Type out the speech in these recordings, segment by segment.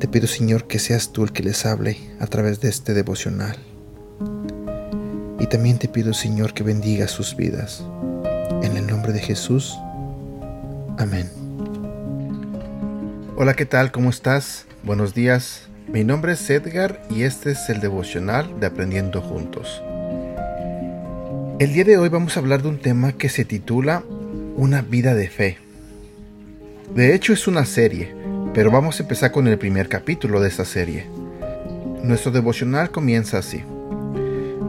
Te pido, Señor, que seas tú el que les hable a través de este devocional. Y también te pido, Señor, que bendiga sus vidas. En el nombre de Jesús. Amén. Hola, ¿qué tal? ¿Cómo estás? Buenos días. Mi nombre es Edgar y este es el devocional de Aprendiendo Juntos. El día de hoy vamos a hablar de un tema que se titula Una vida de fe. De hecho es una serie, pero vamos a empezar con el primer capítulo de esta serie. Nuestro devocional comienza así.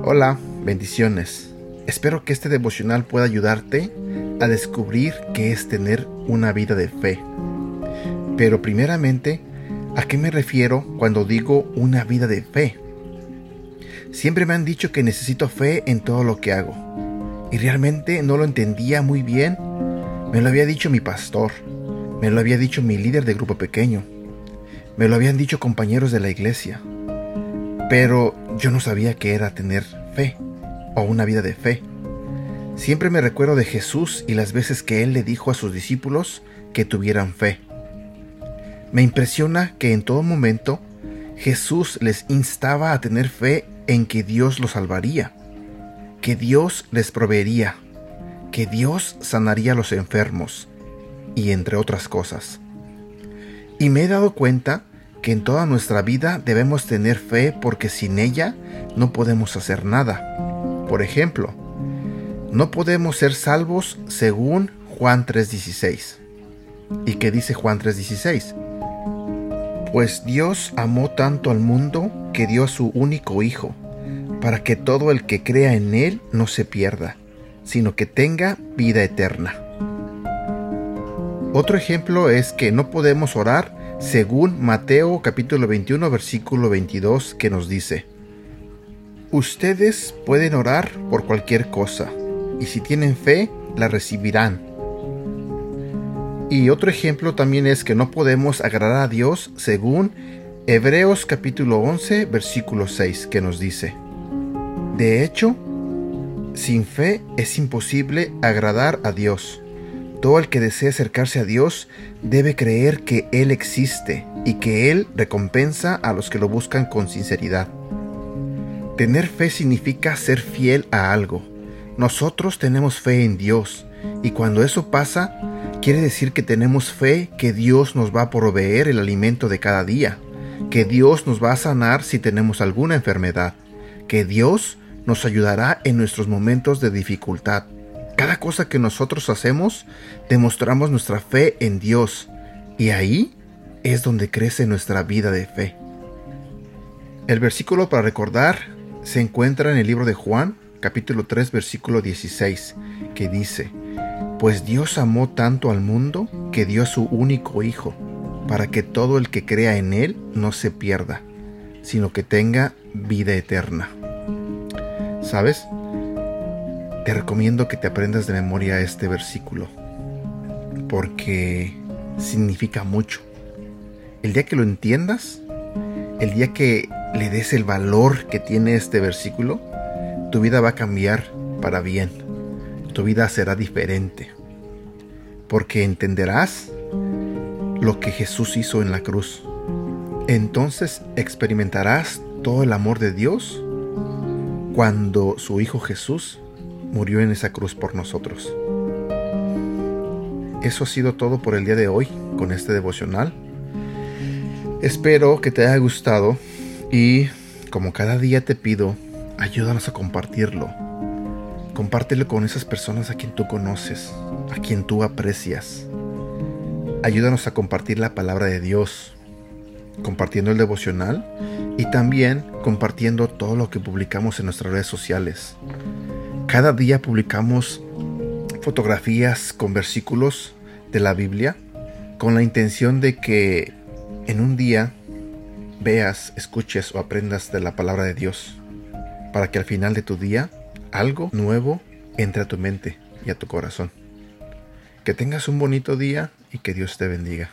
Hola, bendiciones. Espero que este devocional pueda ayudarte a descubrir qué es tener una vida de fe. Pero primeramente, ¿a qué me refiero cuando digo una vida de fe? Siempre me han dicho que necesito fe en todo lo que hago. Y realmente no lo entendía muy bien. Me lo había dicho mi pastor. Me lo había dicho mi líder de grupo pequeño. Me lo habían dicho compañeros de la iglesia. Pero yo no sabía qué era tener fe o una vida de fe. Siempre me recuerdo de Jesús y las veces que Él le dijo a sus discípulos que tuvieran fe. Me impresiona que en todo momento Jesús les instaba a tener fe en que Dios los salvaría, que Dios les proveería, que Dios sanaría a los enfermos, y entre otras cosas. Y me he dado cuenta que en toda nuestra vida debemos tener fe porque sin ella no podemos hacer nada. Por ejemplo, no podemos ser salvos según Juan 3:16. ¿Y qué dice Juan 3:16? Pues Dios amó tanto al mundo que dio a su único Hijo, para que todo el que crea en Él no se pierda, sino que tenga vida eterna. Otro ejemplo es que no podemos orar según Mateo capítulo 21 versículo 22 que nos dice, Ustedes pueden orar por cualquier cosa, y si tienen fe, la recibirán. Y otro ejemplo también es que no podemos agradar a Dios según Hebreos capítulo 11 versículo 6 que nos dice, De hecho, sin fe es imposible agradar a Dios. Todo el que desea acercarse a Dios debe creer que Él existe y que Él recompensa a los que lo buscan con sinceridad. Tener fe significa ser fiel a algo. Nosotros tenemos fe en Dios y cuando eso pasa, Quiere decir que tenemos fe que Dios nos va a proveer el alimento de cada día, que Dios nos va a sanar si tenemos alguna enfermedad, que Dios nos ayudará en nuestros momentos de dificultad. Cada cosa que nosotros hacemos, demostramos nuestra fe en Dios y ahí es donde crece nuestra vida de fe. El versículo para recordar se encuentra en el libro de Juan, capítulo 3, versículo 16, que dice, pues Dios amó tanto al mundo que dio a su único Hijo, para que todo el que crea en Él no se pierda, sino que tenga vida eterna. ¿Sabes? Te recomiendo que te aprendas de memoria este versículo, porque significa mucho. El día que lo entiendas, el día que le des el valor que tiene este versículo, tu vida va a cambiar para bien tu vida será diferente, porque entenderás lo que Jesús hizo en la cruz. Entonces experimentarás todo el amor de Dios cuando su Hijo Jesús murió en esa cruz por nosotros. Eso ha sido todo por el día de hoy con este devocional. Espero que te haya gustado y como cada día te pido, ayúdanos a compartirlo Compártelo con esas personas a quien tú conoces, a quien tú aprecias. Ayúdanos a compartir la palabra de Dios, compartiendo el devocional y también compartiendo todo lo que publicamos en nuestras redes sociales. Cada día publicamos fotografías con versículos de la Biblia con la intención de que en un día veas, escuches o aprendas de la palabra de Dios, para que al final de tu día algo nuevo entre a tu mente y a tu corazón. Que tengas un bonito día y que Dios te bendiga.